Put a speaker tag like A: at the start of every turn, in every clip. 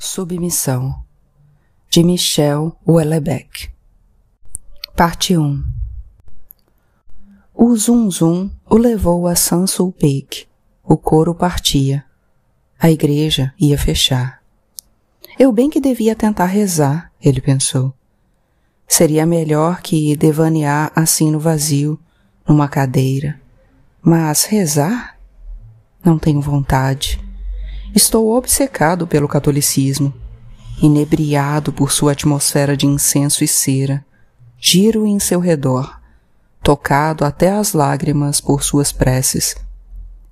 A: Submissão de Michel Houellebecq Parte 1 O zum zum o levou a Saint-Sulpice. O coro partia. A igreja ia fechar. Eu bem que devia tentar rezar, ele pensou. Seria melhor que devanear assim no vazio, numa cadeira. Mas rezar? Não tenho vontade. Estou obcecado pelo catolicismo, inebriado por sua atmosfera de incenso e cera. Giro em seu redor, tocado até as lágrimas por suas preces,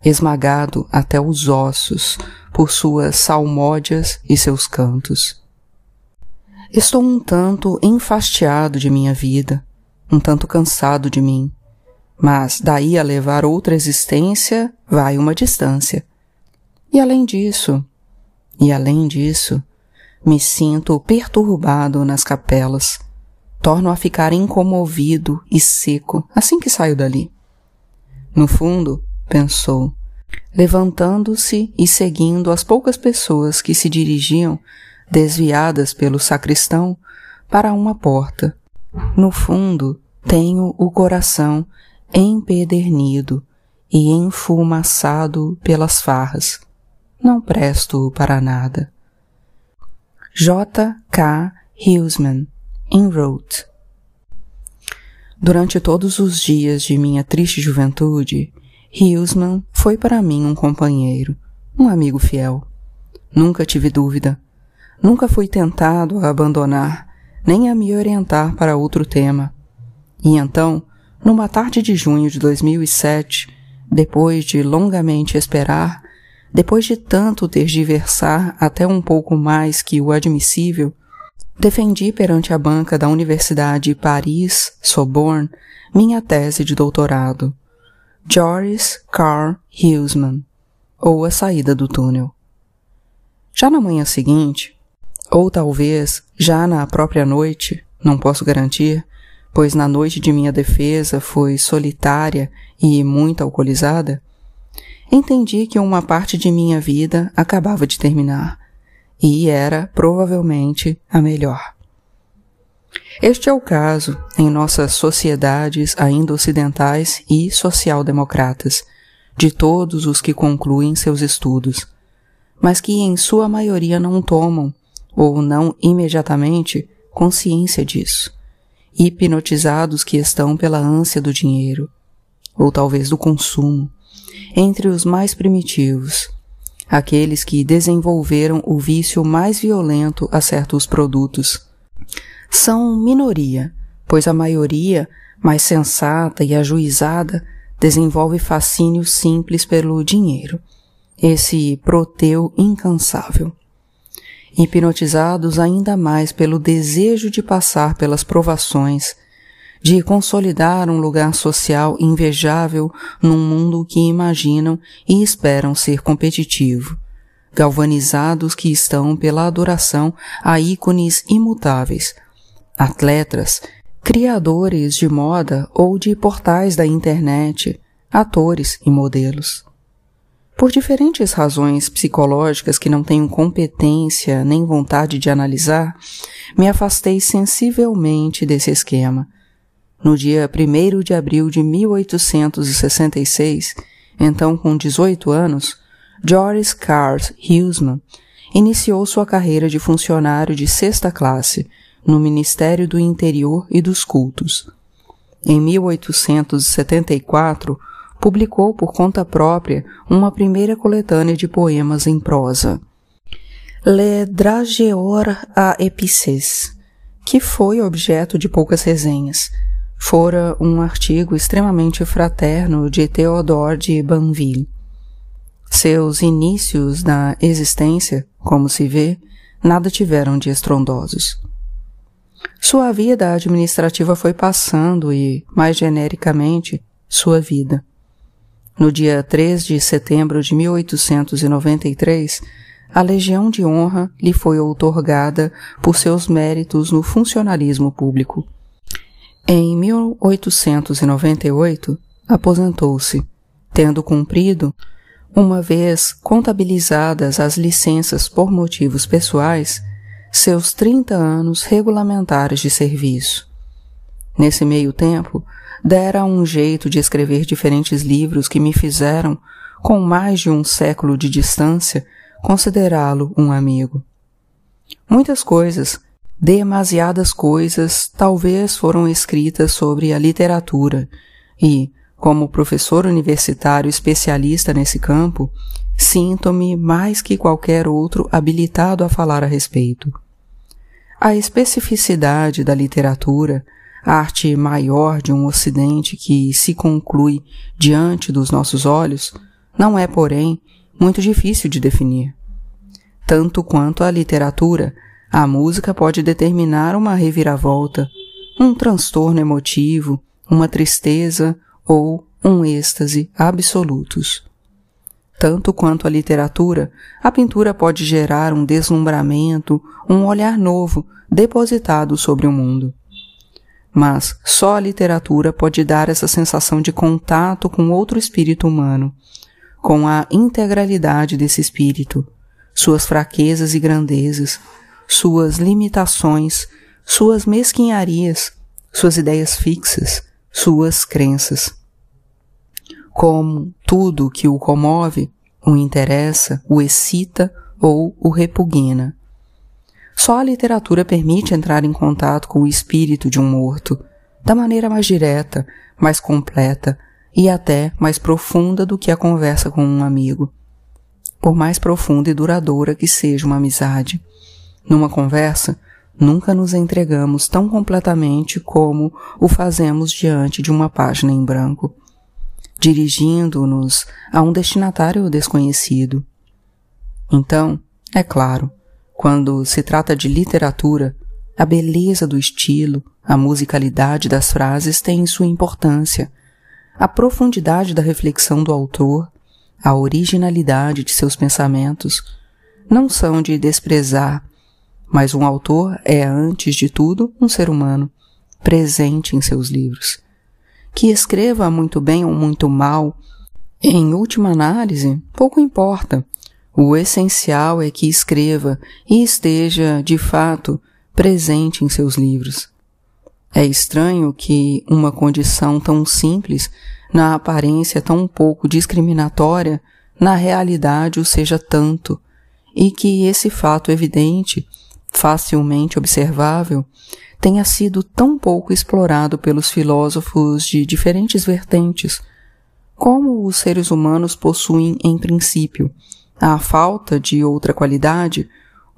A: esmagado até os ossos por suas salmódias e seus cantos. Estou um tanto enfastiado de minha vida, um tanto cansado de mim, mas daí a levar outra existência vai uma distância e além disso, e além disso, me sinto perturbado nas capelas. Torno a ficar incomovido e seco assim que saio dali. No fundo, pensou, levantando-se e seguindo as poucas pessoas que se dirigiam, desviadas pelo sacristão, para uma porta. No fundo, tenho o coração empedernido e enfumaçado pelas farras não presto para nada. J. K. Huseman, in Wrote. Durante todos os dias de minha triste juventude, Huseman foi para mim um companheiro, um amigo fiel. Nunca tive dúvida. Nunca fui tentado a abandonar, nem a me orientar para outro tema. E então, numa tarde de junho de 2007, depois de longamente esperar, depois de tanto tergiversar até um pouco mais que o admissível, defendi perante a banca da Universidade Paris Sorbonne minha tese de doutorado, Joris Carl Huseman, ou A Saída do Túnel. Já na manhã seguinte, ou talvez já na própria noite, não posso garantir, pois na noite de minha defesa foi solitária e muito alcoolizada, entendi que uma parte de minha vida acabava de terminar e era provavelmente a melhor. Este é o caso em nossas sociedades ainda ocidentais e social-democratas, de todos os que concluem seus estudos, mas que em sua maioria não tomam, ou não imediatamente, consciência disso, hipnotizados que estão pela ânsia do dinheiro, ou talvez do consumo, entre os mais primitivos, aqueles que desenvolveram o vício mais violento a certos produtos. São minoria, pois a maioria, mais sensata e ajuizada, desenvolve fascínio simples pelo dinheiro, esse proteu incansável. Hipnotizados ainda mais pelo desejo de passar pelas provações de consolidar um lugar social invejável num mundo que imaginam e esperam ser competitivo, galvanizados que estão pela adoração a ícones imutáveis, atletas, criadores de moda ou de portais da internet, atores e modelos. Por diferentes razões psicológicas que não tenho competência nem vontade de analisar, me afastei sensivelmente desse esquema no dia 1 de abril de 1866, então com 18 anos, Joris Cars Huseman iniciou sua carreira de funcionário de sexta classe no Ministério do Interior e dos Cultos. Em 1874, publicou por conta própria uma primeira coletânea de poemas em prosa, Le Drageur à Épices, que foi objeto de poucas resenhas, fora um artigo extremamente fraterno de Theodore de Banville. Seus inícios na existência, como se vê, nada tiveram de estrondosos. Sua vida administrativa foi passando e, mais genericamente, sua vida. No dia 3 de setembro de 1893, a Legião de Honra lhe foi outorgada por seus méritos no funcionalismo público. Em 1898, aposentou-se, tendo cumprido Uma vez contabilizadas as licenças por motivos pessoais, seus 30 anos regulamentares de serviço. Nesse meio tempo, dera um jeito de escrever diferentes livros que me fizeram, com mais de um século de distância, considerá-lo um amigo. Muitas coisas, demasiadas coisas, talvez foram escritas sobre a literatura e, como professor universitário especialista nesse campo, sinto-me mais que qualquer outro habilitado a falar a respeito. A especificidade da literatura, arte maior de um Ocidente que se conclui diante dos nossos olhos, não é, porém, muito difícil de definir. Tanto quanto a literatura, a música pode determinar uma reviravolta, um transtorno emotivo, uma tristeza ou um êxtase absolutos. Tanto quanto a literatura, a pintura pode gerar um deslumbramento, um olhar novo depositado sobre o mundo. Mas só a literatura pode dar essa sensação de contato com outro espírito humano, com a integralidade desse espírito, suas fraquezas e grandezas, suas limitações, suas mesquinharias, suas ideias fixas, suas crenças. Como tudo que o comove, o interessa, o excita ou o repugna. Só a literatura permite entrar em contato com o espírito de um morto, da maneira mais direta, mais completa e até mais profunda do que a conversa com um amigo. Por mais profunda e duradoura que seja uma amizade. Numa conversa, nunca nos entregamos tão completamente como o fazemos diante de uma página em branco, dirigindo-nos a um destinatário desconhecido. Então, é claro, quando se trata de literatura, a beleza do estilo, a musicalidade das frases têm sua importância, a profundidade da reflexão do autor, a originalidade de seus pensamentos, não são de desprezar mas um autor é, antes de tudo, um ser humano, presente em seus livros. Que escreva muito bem ou muito mal, em última análise, pouco importa. O essencial é que escreva e esteja, de fato, presente em seus livros. É estranho que uma condição tão simples, na aparência tão pouco discriminatória, na realidade o seja tanto, e que esse fato evidente facilmente observável, tenha sido tão pouco explorado pelos filósofos de diferentes vertentes, como os seres humanos possuem em princípio, à falta de outra qualidade,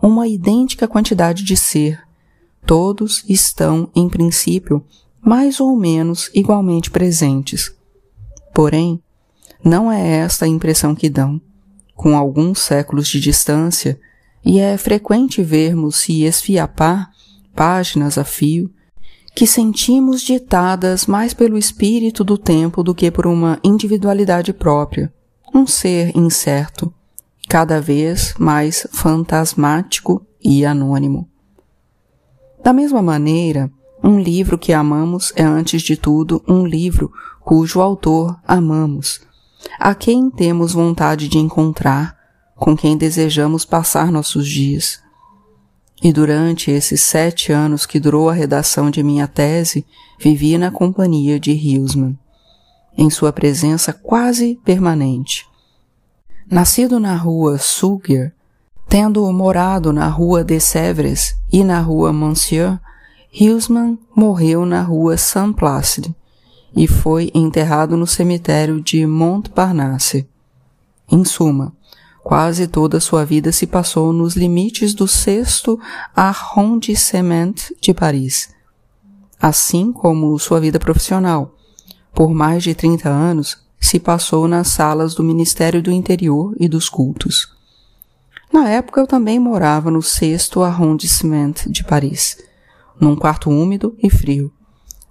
A: uma idêntica quantidade de ser. Todos estão, em princípio, mais ou menos igualmente presentes. Porém, não é esta a impressão que dão. Com alguns séculos de distância, e é frequente vermos se esfiapar, páginas a fio, que sentimos ditadas mais pelo espírito do tempo do que por uma individualidade própria, um ser incerto, cada vez mais fantasmático e anônimo. Da mesma maneira, um livro que amamos é antes de tudo um livro cujo autor amamos, a quem temos vontade de encontrar, com quem desejamos passar nossos dias. E durante esses sete anos que durou a redação de minha tese, vivi na companhia de Hilsman, em sua presença quase permanente. Nascido na rua Suger, tendo morado na rua de Sèvres e na rua Monsieur, Hilsman morreu na rua Saint-Placide e foi enterrado no cemitério de Montparnasse. Em suma, Quase toda sua vida se passou nos limites do sexto arrondissement de Paris, assim como sua vida profissional. Por mais de 30 anos, se passou nas salas do Ministério do Interior e dos Cultos. Na época eu também morava no sexto arrondissement de Paris, num quarto úmido e frio,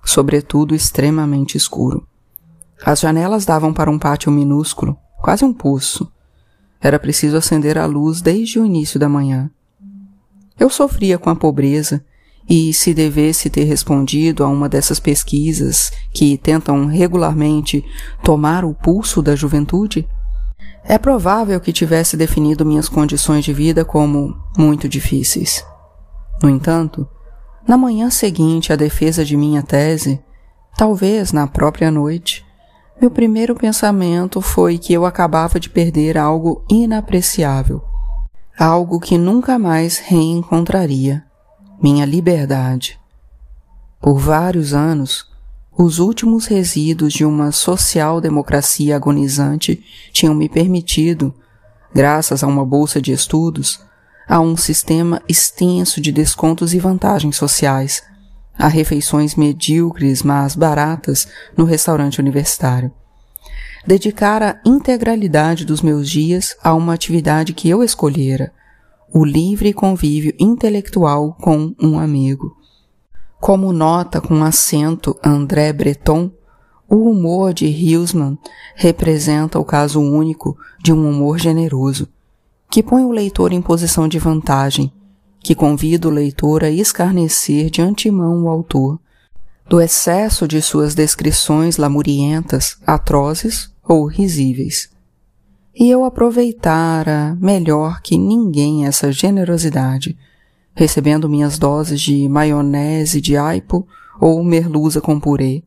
A: sobretudo extremamente escuro. As janelas davam para um pátio minúsculo, quase um poço, era preciso acender a luz desde o início da manhã. Eu sofria com a pobreza e, se devesse ter respondido a uma dessas pesquisas que tentam regularmente tomar o pulso da juventude, É provável que tivesse definido minhas condições de vida como muito difíceis. No entanto, na manhã seguinte à defesa de minha tese, talvez na própria noite, meu primeiro pensamento foi que eu acabava de perder algo inapreciável, algo que nunca mais reencontraria minha liberdade. Por vários anos, os últimos resíduos de uma social-democracia agonizante tinham me permitido, graças a uma bolsa de estudos, a um sistema extenso de descontos e vantagens sociais, a refeições medíocres, mas baratas, no restaurante universitário. Dedicar a integralidade dos meus dias a uma atividade que eu escolhera, o livre convívio intelectual com um amigo. Como nota com acento André Breton, o humor de Hillsman representa o caso único de um humor generoso, que põe o leitor em posição de vantagem, que convida o leitor a escarnecer de antemão o autor, do excesso de suas descrições lamurientas, atrozes ou risíveis. E eu aproveitara melhor que ninguém essa generosidade, recebendo minhas doses de maionese de aipo ou merluza com purê,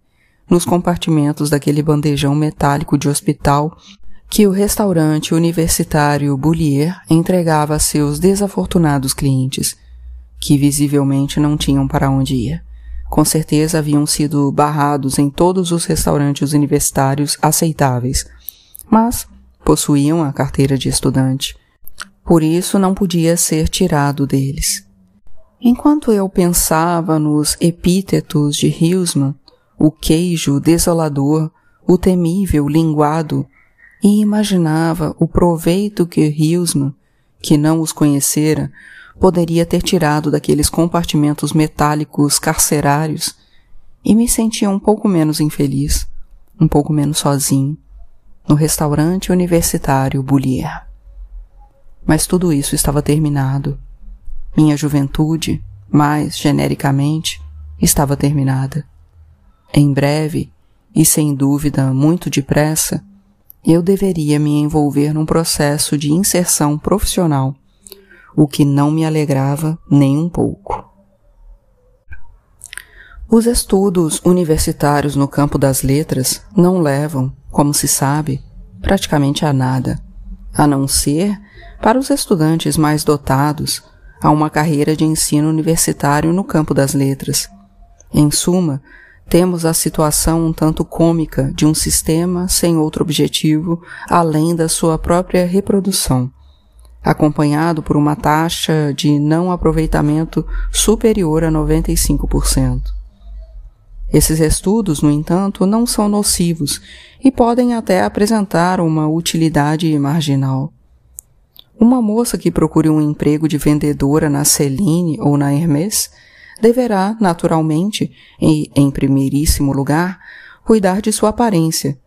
A: nos compartimentos daquele bandejão metálico de hospital que o restaurante universitário Boulier entregava a seus desafortunados clientes, que visivelmente não tinham para onde ir. Com certeza haviam sido barrados em todos os restaurantes universitários aceitáveis, mas possuíam a carteira de estudante. Por isso não podia ser tirado deles. Enquanto eu pensava nos epítetos de Hilsman, o queijo desolador, o temível linguado, e imaginava o proveito que Hilsman, que não os conhecera, poderia ter tirado daqueles compartimentos metálicos carcerários, e me sentia um pouco menos infeliz, um pouco menos sozinho, no restaurante universitário Boulier. Mas tudo isso estava terminado minha juventude, mais genericamente, estava terminada. Em breve, e sem dúvida muito depressa, eu deveria me envolver num processo de inserção profissional, o que não me alegrava nem um pouco. Os estudos universitários no campo das letras não levam, como se sabe, praticamente a nada, a não ser para os estudantes mais dotados a uma carreira de ensino universitário no campo das letras. Em suma, temos a situação um tanto cômica de um sistema sem outro objetivo além da sua própria reprodução, acompanhado por uma taxa de não aproveitamento superior a 95%. Esses estudos, no entanto, não são nocivos e podem até apresentar uma utilidade marginal. Uma moça que procure um emprego de vendedora na Celine ou na Hermès deverá, naturalmente, e em primeiríssimo lugar, cuidar de sua aparência.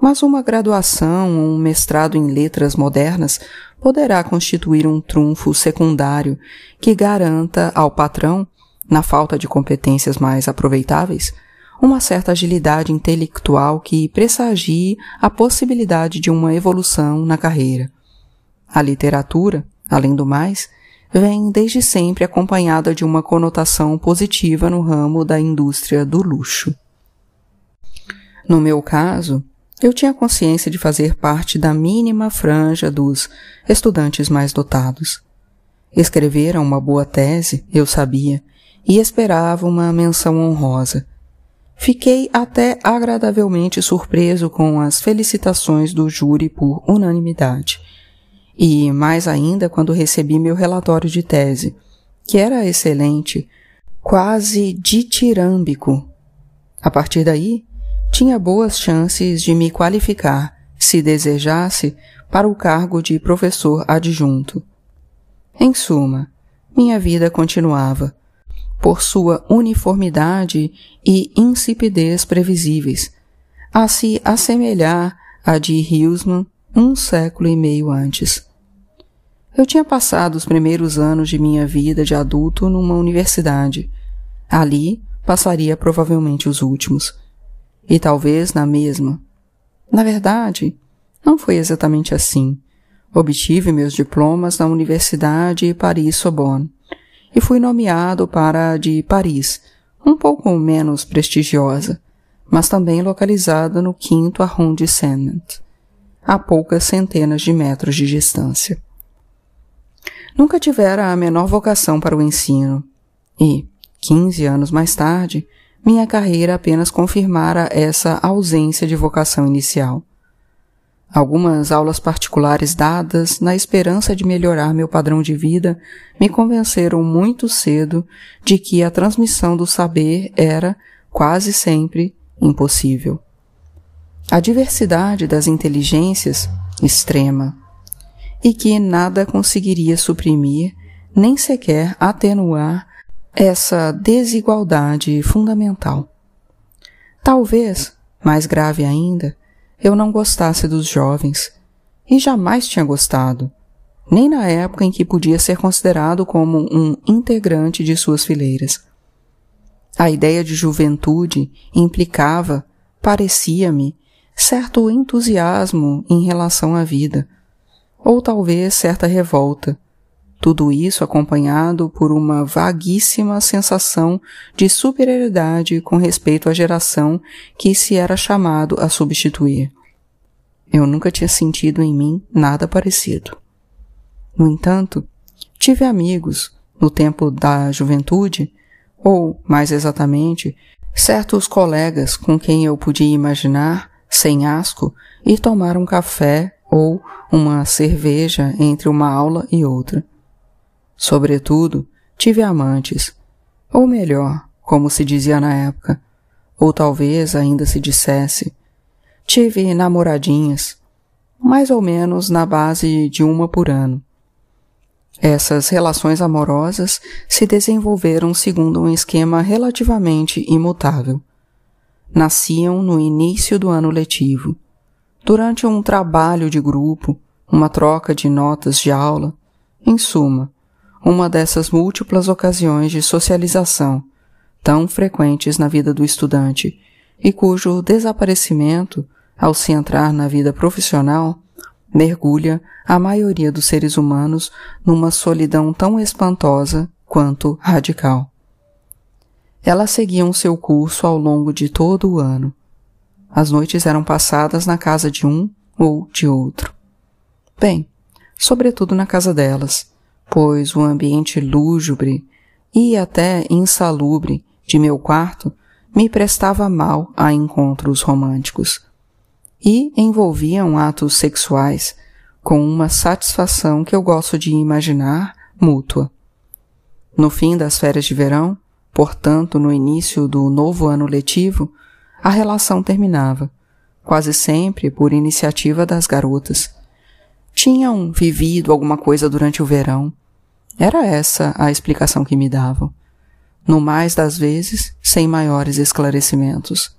A: Mas uma graduação ou um mestrado em letras modernas poderá constituir um trunfo secundário que garanta ao patrão, na falta de competências mais aproveitáveis, uma certa agilidade intelectual que pressagie a possibilidade de uma evolução na carreira. A literatura, além do mais, vem desde sempre acompanhada de uma conotação positiva no ramo da indústria do luxo. No meu caso, eu tinha consciência de fazer parte da mínima franja dos estudantes mais dotados. Escrevera uma boa tese, eu sabia, e esperava uma menção honrosa. Fiquei até agradavelmente surpreso com as felicitações do júri por unanimidade e mais ainda quando recebi meu relatório de tese, que era excelente, quase ditirâmbico. A partir daí, tinha boas chances de me qualificar, se desejasse, para o cargo de professor adjunto. Em suma, minha vida continuava, por sua uniformidade e insipidez previsíveis, a se assemelhar à de Hilsman um século e meio antes. Eu tinha passado os primeiros anos de minha vida de adulto numa universidade. Ali passaria provavelmente os últimos. E talvez na mesma. Na verdade, Não foi exatamente assim. Obtive meus diplomas na Universidade Paris-Sorbonne e fui nomeado para a de Paris, um pouco menos prestigiosa, mas também localizada no quinto arrondissement, a poucas centenas de metros de distância. Nunca tivera a menor vocação para o ensino e, quinze anos mais tarde, minha carreira apenas confirmara essa ausência de vocação inicial. Algumas aulas particulares dadas na esperança de melhorar meu padrão de vida me convenceram muito cedo de que a transmissão do saber era, quase sempre, impossível. A diversidade das inteligências, extrema, e que nada conseguiria suprimir, nem sequer atenuar essa desigualdade fundamental. Talvez, mais grave ainda, eu não gostasse dos jovens, e jamais tinha gostado, nem na época em que podia ser considerado como um integrante de suas fileiras. A ideia de juventude implicava, parecia-me, certo entusiasmo em relação à vida, ou talvez certa revolta, tudo isso acompanhado por uma vaguíssima sensação de superioridade com respeito à geração que se era chamado a substituir. Eu nunca tinha sentido em mim nada parecido. No entanto, tive amigos, no tempo da juventude, ou, mais exatamente, certos colegas com quem eu podia imaginar, sem asco, ir tomar um café ou uma cerveja entre uma aula e outra. Sobretudo, tive amantes, ou melhor, como se dizia na época, ou talvez ainda se dissesse, tive namoradinhas, mais ou menos na base de uma por ano. Essas relações amorosas se desenvolveram segundo um esquema relativamente imutável. Nasciam no início do ano letivo, durante um trabalho de grupo, uma troca de notas de aula, em suma, uma dessas múltiplas ocasiões de socialização tão frequentes na vida do estudante e cujo desaparecimento, ao se entrar na vida profissional, mergulha a maioria dos seres humanos numa solidão tão espantosa quanto radical. Elas seguiam seu curso ao longo de todo o ano. As noites eram passadas na casa de um ou de outro. Bem, sobretudo na casa delas, pois o ambiente lúgubre e até insalubre de meu quarto me prestava mal a encontros românticos e envolviam atos sexuais com uma satisfação que eu gosto de imaginar mútua. No fim das férias de verão, portanto no início do novo ano letivo, a relação terminava, quase sempre por iniciativa das garotas, tinham vivido alguma coisa durante o verão. Era essa a explicação que me davam. No mais das vezes, sem maiores esclarecimentos.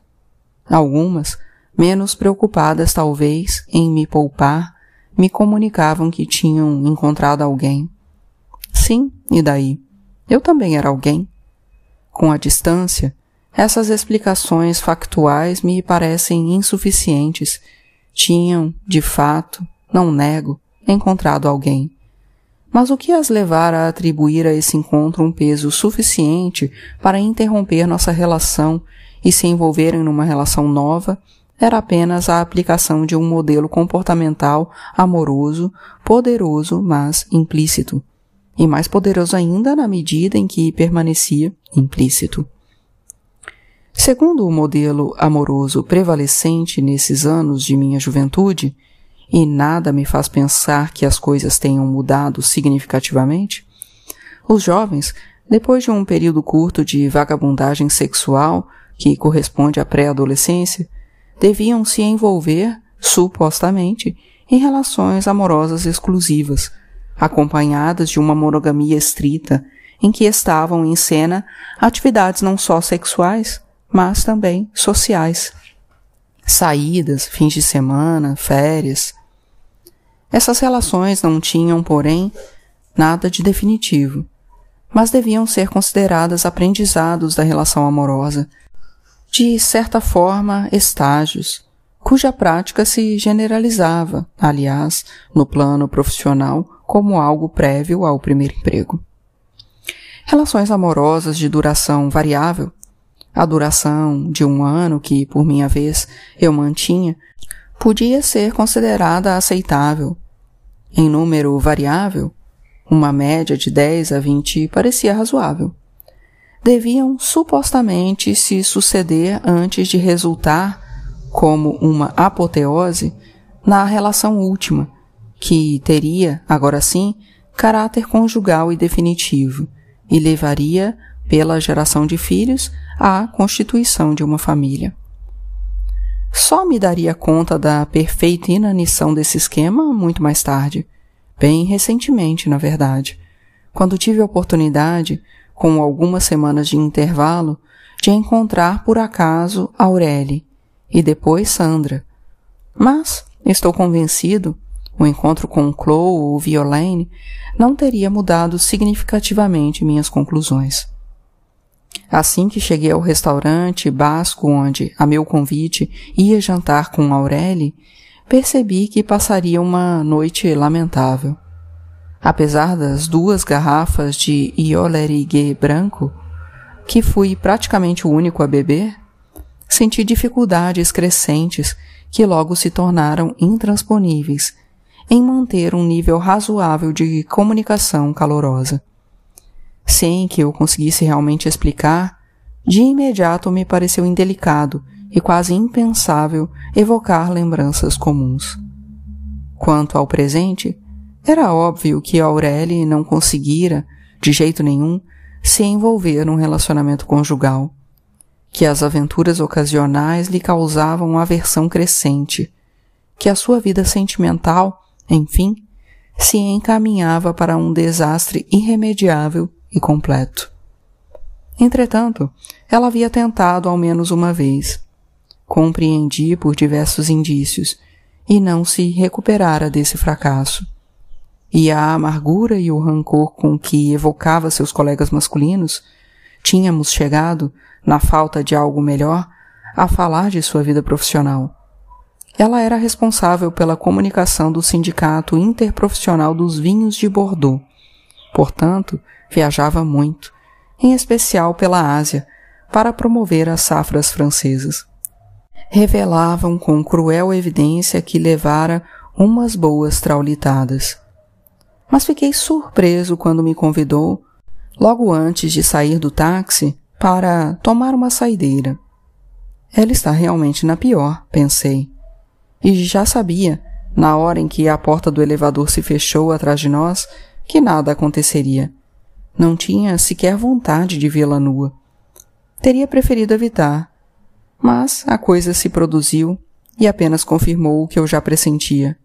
A: Algumas, menos preocupadas talvez em me poupar, me comunicavam que tinham encontrado alguém. Sim, e daí? Eu também era alguém. Com a distância, essas explicações factuais me parecem insuficientes. Tinham, de fato, não nego, encontrado alguém. Mas o que as levara a atribuir a esse encontro um peso suficiente para interromper nossa relação e se envolverem numa relação nova era apenas a aplicação de um modelo comportamental amoroso, poderoso, mas implícito. E mais poderoso ainda na medida em que permanecia implícito. Segundo o modelo amoroso prevalecente nesses anos de minha juventude, e nada me faz pensar que as coisas tenham mudado significativamente? Os jovens, depois de um período curto de vagabundagem sexual, que corresponde à pré-adolescência, deviam se envolver, supostamente, em relações amorosas exclusivas, acompanhadas de uma monogamia estrita, em que estavam em cena atividades não só sexuais, mas também sociais. Saídas, fins de semana, férias, essas relações não tinham, porém, nada de definitivo, mas deviam ser consideradas aprendizados da relação amorosa, de certa forma, estágios, cuja prática se generalizava, aliás, no plano profissional, como algo prévio ao primeiro emprego. Relações amorosas de duração variável, a duração de um ano que, por minha vez, eu mantinha, podia ser considerada aceitável. Em número variável, uma média de 10 a 20 parecia razoável. Deviam supostamente se suceder antes de resultar como uma apoteose na relação última, que teria, agora sim, caráter conjugal e definitivo, e levaria, pela geração de filhos, à constituição de uma família. Só me daria conta da perfeita inanição desse esquema muito mais tarde, bem recentemente, na verdade, quando tive a oportunidade, com algumas semanas de intervalo, de encontrar por acaso Aurélie, e depois Sandra. Mas estou convencido, o encontro com Chloe ou Violaine não teria mudado significativamente minhas conclusões. Assim que cheguei ao restaurante basco onde, a meu convite, ia jantar com Aurélie, percebi que passaria uma noite lamentável. Apesar das duas garrafas de Iolerigué branco, que fui praticamente o único a beber, senti dificuldades crescentes que logo se tornaram intransponíveis em manter um nível razoável de comunicação calorosa. Sem que eu conseguisse realmente explicar, de imediato me pareceu indelicado e quase impensável evocar lembranças comuns. Quanto ao presente, era óbvio que Aurélie não conseguira, de jeito nenhum, se envolver num relacionamento conjugal que as aventuras ocasionais lhe causavam aversão crescente, que a sua vida sentimental, enfim, se encaminhava para um desastre irremediável e completo. Entretanto, ela havia tentado ao menos uma vez. Compreendi por diversos indícios e não se recuperara desse fracasso. E a amargura e o rancor com que evocava seus colegas masculinos tínhamos chegado, na falta de algo melhor, a falar de sua vida profissional. Ela era responsável pela comunicação do Sindicato Interprofissional dos Vinhos de Bordeaux. Portanto, viajava muito, em especial pela Ásia, para promover as safras francesas. Revelavam com cruel evidência que levara umas boas traulitadas. Mas fiquei surpreso quando me convidou logo antes de sair do táxi para tomar uma saideira. Ela está realmente na pior, pensei. E já sabia, na hora em que a porta do elevador se fechou atrás de nós, que nada aconteceria. Não tinha sequer vontade de vê-la nua. Teria preferido evitar. Mas a coisa se produziu e apenas confirmou o que eu já pressentia.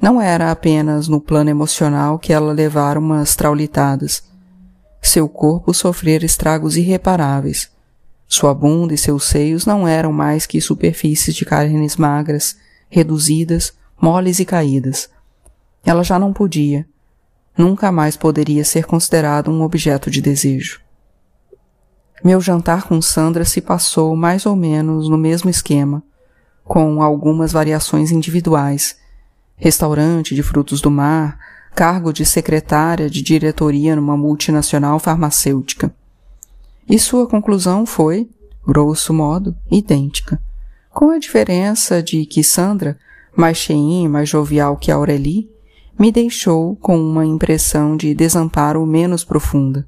A: Não era apenas no plano emocional que ela levara umas traulitadas seu corpo sofrera estragos irreparáveis. Sua bunda e seus seios não eram mais que superfícies de carnes magras, reduzidas, moles e caídas. Ela já não podia. Nunca mais poderia ser considerado um objeto de desejo. Meu jantar com Sandra se passou mais ou menos no mesmo esquema, com algumas variações individuais. Restaurante de frutos do mar, cargo de secretária de diretoria numa multinacional farmacêutica. E sua conclusão foi, grosso modo, idêntica, com a diferença de que Sandra, mais cheinha e mais jovial que Aurélie, me deixou com uma impressão de desamparo menos profunda.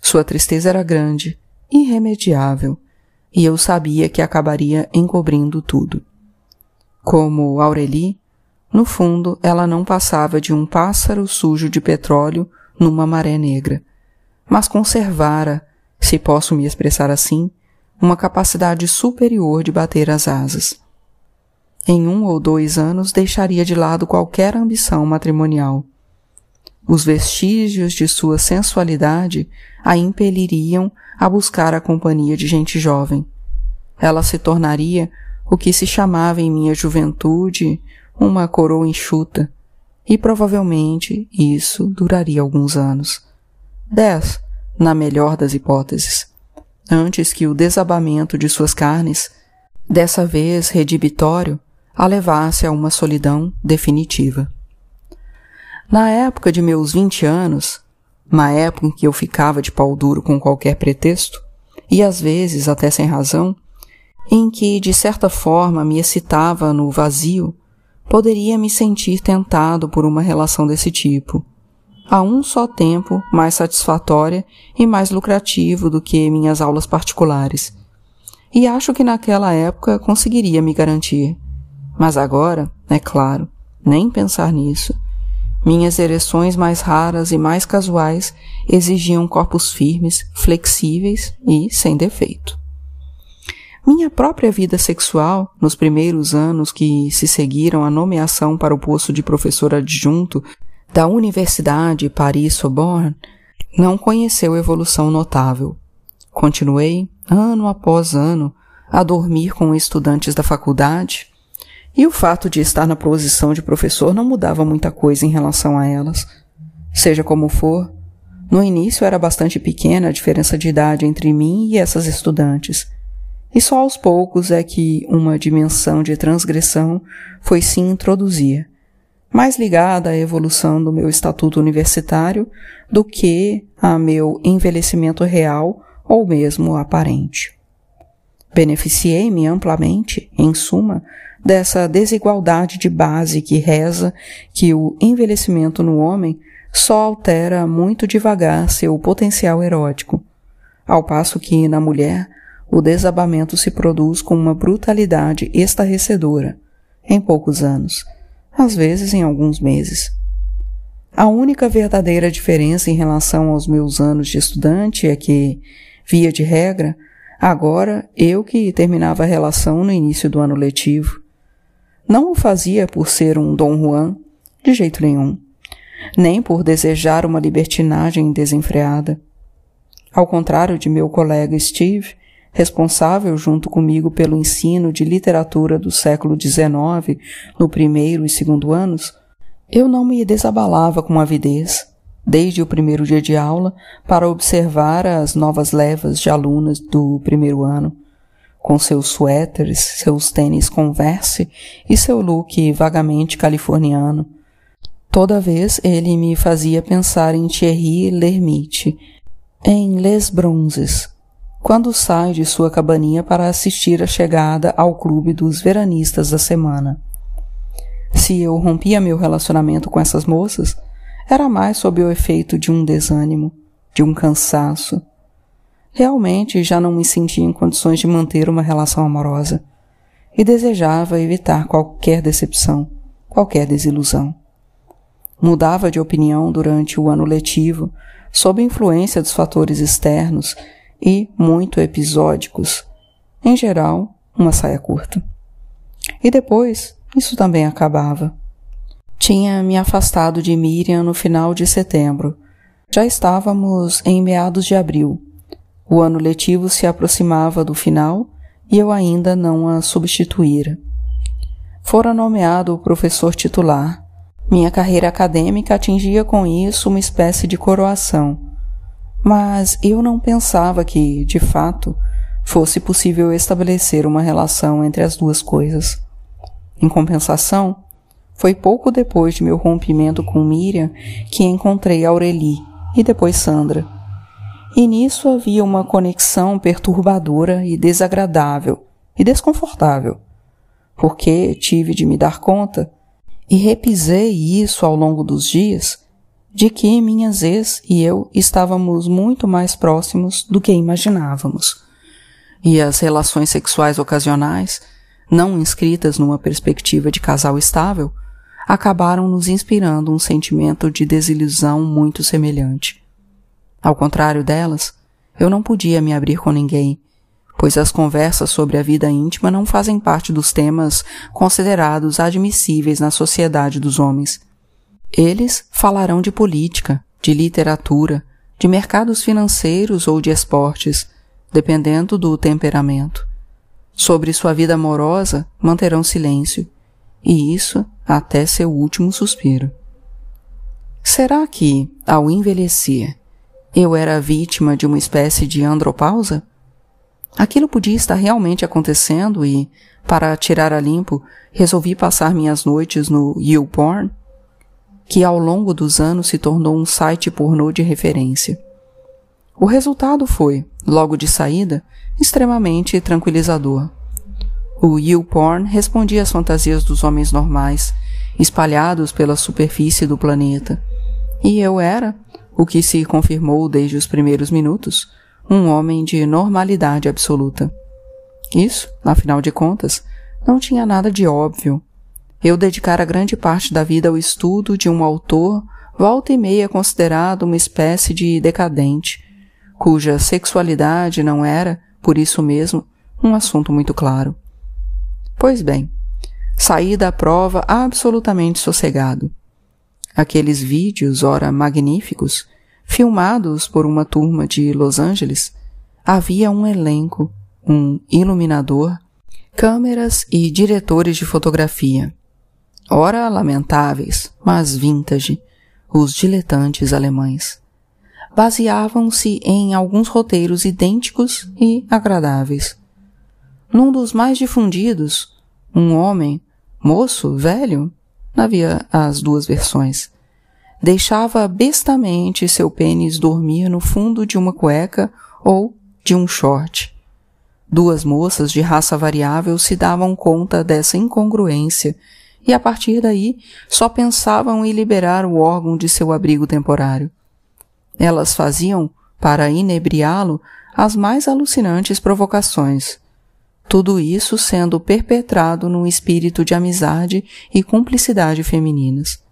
A: Sua tristeza era grande, irremediável, e eu sabia que acabaria encobrindo tudo. Como Aurélie, no fundo, ela não passava de um pássaro sujo de petróleo numa maré negra, mas conservara, se posso me expressar assim, uma capacidade superior de bater as asas. Em um ou dois anos deixaria de lado qualquer ambição matrimonial. Os vestígios de sua sensualidade a impeliriam a buscar a companhia de gente jovem. Ela se tornaria o que se chamava em minha juventude uma coroa enxuta, e provavelmente isso duraria alguns anos. Dez, na melhor das hipóteses, antes que o desabamento de suas carnes dessa vez redibitório, a levasse a uma solidão definitiva. Na época de meus vinte anos, na época em que eu ficava de pau duro com qualquer pretexto, e às vezes até sem razão, em que de certa forma me excitava no vazio, poderia me sentir tentado por uma relação desse tipo, a um só tempo mais satisfatória e mais lucrativo do que minhas aulas particulares. E acho que naquela época conseguiria me garantir. Mas agora, é claro, nem pensar nisso. Minhas ereções mais raras e mais casuais exigiam corpos firmes, flexíveis e sem defeito. Minha própria vida sexual, nos primeiros anos que se seguiram à nomeação para o posto de professor adjunto da Universidade Paris-Sorbonne, não conheceu evolução notável. Continuei, ano após ano, a dormir com estudantes da faculdade, e o fato de estar na posição de professor não mudava muita coisa em relação a elas. Seja como for, no início era bastante pequena a diferença de idade entre mim e essas estudantes, e só aos poucos é que uma dimensão de transgressão foi se introduzir, mais ligada à evolução do meu estatuto universitário do que a meu envelhecimento real ou mesmo aparente. Beneficiei-me amplamente, em suma, dessa desigualdade de base que reza que o envelhecimento no homem só altera muito devagar seu potencial erótico, ao passo que na mulher o desabamento se produz com uma brutalidade estarrecedora, em poucos anos, às vezes em alguns meses. A única verdadeira diferença em relação aos meus anos de estudante é que, via de regra, agora eu que terminava a relação no início do ano letivo. Não o fazia por ser um Dom Juan, de jeito nenhum, nem por desejar uma libertinagem desenfreada. Ao contrário de meu colega Steve, responsável junto comigo pelo ensino de literatura do século XIX no primeiro e segundo anos, eu não me desabalava com avidez, desde o primeiro dia de aula, para observar as novas levas de alunas do primeiro ano, com seus suéteres, seus tênis Converse e seu look vagamente californiano. Toda vez ele me fazia pensar em Thierry Lhermitte, em Les Bronzes, quando sai de sua cabaninha para assistir a chegada ao clube dos veranistas da semana. Se eu rompia meu relacionamento com essas moças, era mais sob o efeito de um desânimo, de um cansaço. Realmente já não me sentia em condições de manter uma relação amorosa e desejava evitar qualquer decepção, qualquer desilusão. Mudava de opinião durante o ano letivo, sob influência dos fatores externos e muito episódicos. Em geral, uma saia curta. E depois, isso também acabava. Tinha me afastado de Miriam no final de setembro. Já estávamos em meados de abril. O ano letivo se aproximava do final e eu ainda não a substituíra. Fora nomeado o professor titular. Minha carreira acadêmica atingia com isso uma espécie de coroação mas eu não pensava que, de fato, fosse possível estabelecer uma relação entre as duas coisas. Em compensação, foi pouco depois de meu rompimento com Miriam que encontrei Aurélie e depois Sandra. E nisso havia uma conexão perturbadora e desagradável e desconfortável, porque tive de me dar conta, e repisei isso ao longo dos dias, de que minhas ex e eu estávamos muito mais próximos do que imaginávamos. E as relações sexuais ocasionais, não inscritas numa perspectiva de casal estável, acabaram nos inspirando um sentimento de desilusão muito semelhante. Ao contrário delas, eu não podia me abrir com ninguém, pois as conversas sobre a vida íntima não fazem parte dos temas considerados admissíveis na sociedade dos homens. Eles falarão de política, de literatura, de mercados financeiros ou de esportes, dependendo do temperamento. Sobre sua vida amorosa manterão silêncio, e isso até seu último suspiro. Será que, ao envelhecer, eu era vítima de uma espécie de andropausa? Aquilo podia estar realmente acontecendo e, para tirar a limpo, resolvi passar minhas noites no YouPorn, que ao longo dos anos se tornou um site pornô de referência. O resultado foi, logo de saída, extremamente tranquilizador. O YouPorn respondia às fantasias dos homens normais, espalhados pela superfície do planeta, e eu era, o que se confirmou desde os primeiros minutos, um homem de normalidade absoluta. Isso, afinal de contas, não tinha nada de óbvio. Eu dedicara grande parte da vida ao estudo de um autor volta e meia considerado uma espécie de decadente, cuja sexualidade não era, por isso mesmo, um assunto muito claro. Pois bem, saí da prova absolutamente sossegado. Aqueles vídeos, ora magníficos, filmados por uma turma de Los Angeles, havia um elenco, um iluminador, câmeras e diretores de fotografia. Ora lamentáveis, mas vintage, os diletantes alemães. Baseavam-se em alguns roteiros idênticos e agradáveis. Num dos mais difundidos, um homem, moço, velho, havia as duas versões, deixava bestamente seu pênis dormir no fundo de uma cueca ou de um short. Duas moças de raça variável se davam conta dessa incongruência e a partir daí só pensavam em liberar o órgão de seu abrigo temporário. Elas faziam, para inebriá-lo, as mais alucinantes provocações. Tudo isso sendo perpetrado num espírito de amizade e cumplicidade femininas.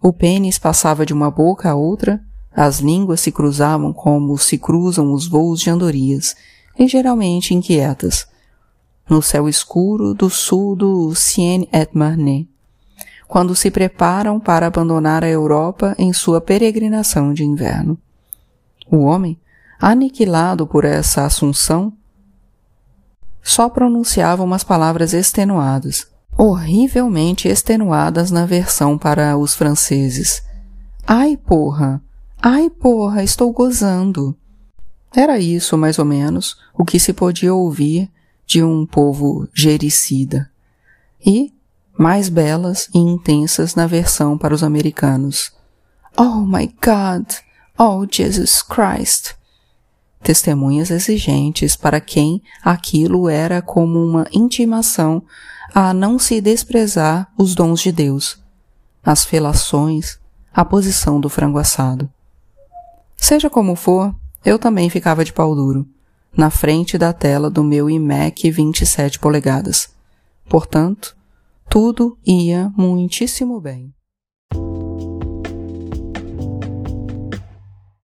A: O pênis passava de uma boca a outra, as línguas se cruzavam como se cruzam os voos de andorias, ligeiramente inquietas, no céu escuro do sul do Seine-et-Marne, quando se preparam para abandonar a Europa em sua peregrinação de inverno. O homem, aniquilado por essa assunção, só pronunciava umas palavras extenuadas, horrivelmente extenuadas na versão para os franceses. Ai, porra! Ai, porra, estou gozando! Era isso, mais ou menos, o que se podia ouvir de um povo gericida. E mais belas e intensas na versão para os americanos. Oh my God! Oh Jesus Christ! Testemunhas exigentes para quem aquilo era como uma intimação a não se desprezar os dons de Deus, as felações, a posição do frango assado. Seja como for, eu também ficava de pau duro, na frente da tela do meu iMac 27 polegadas. Portanto, tudo ia muitíssimo bem.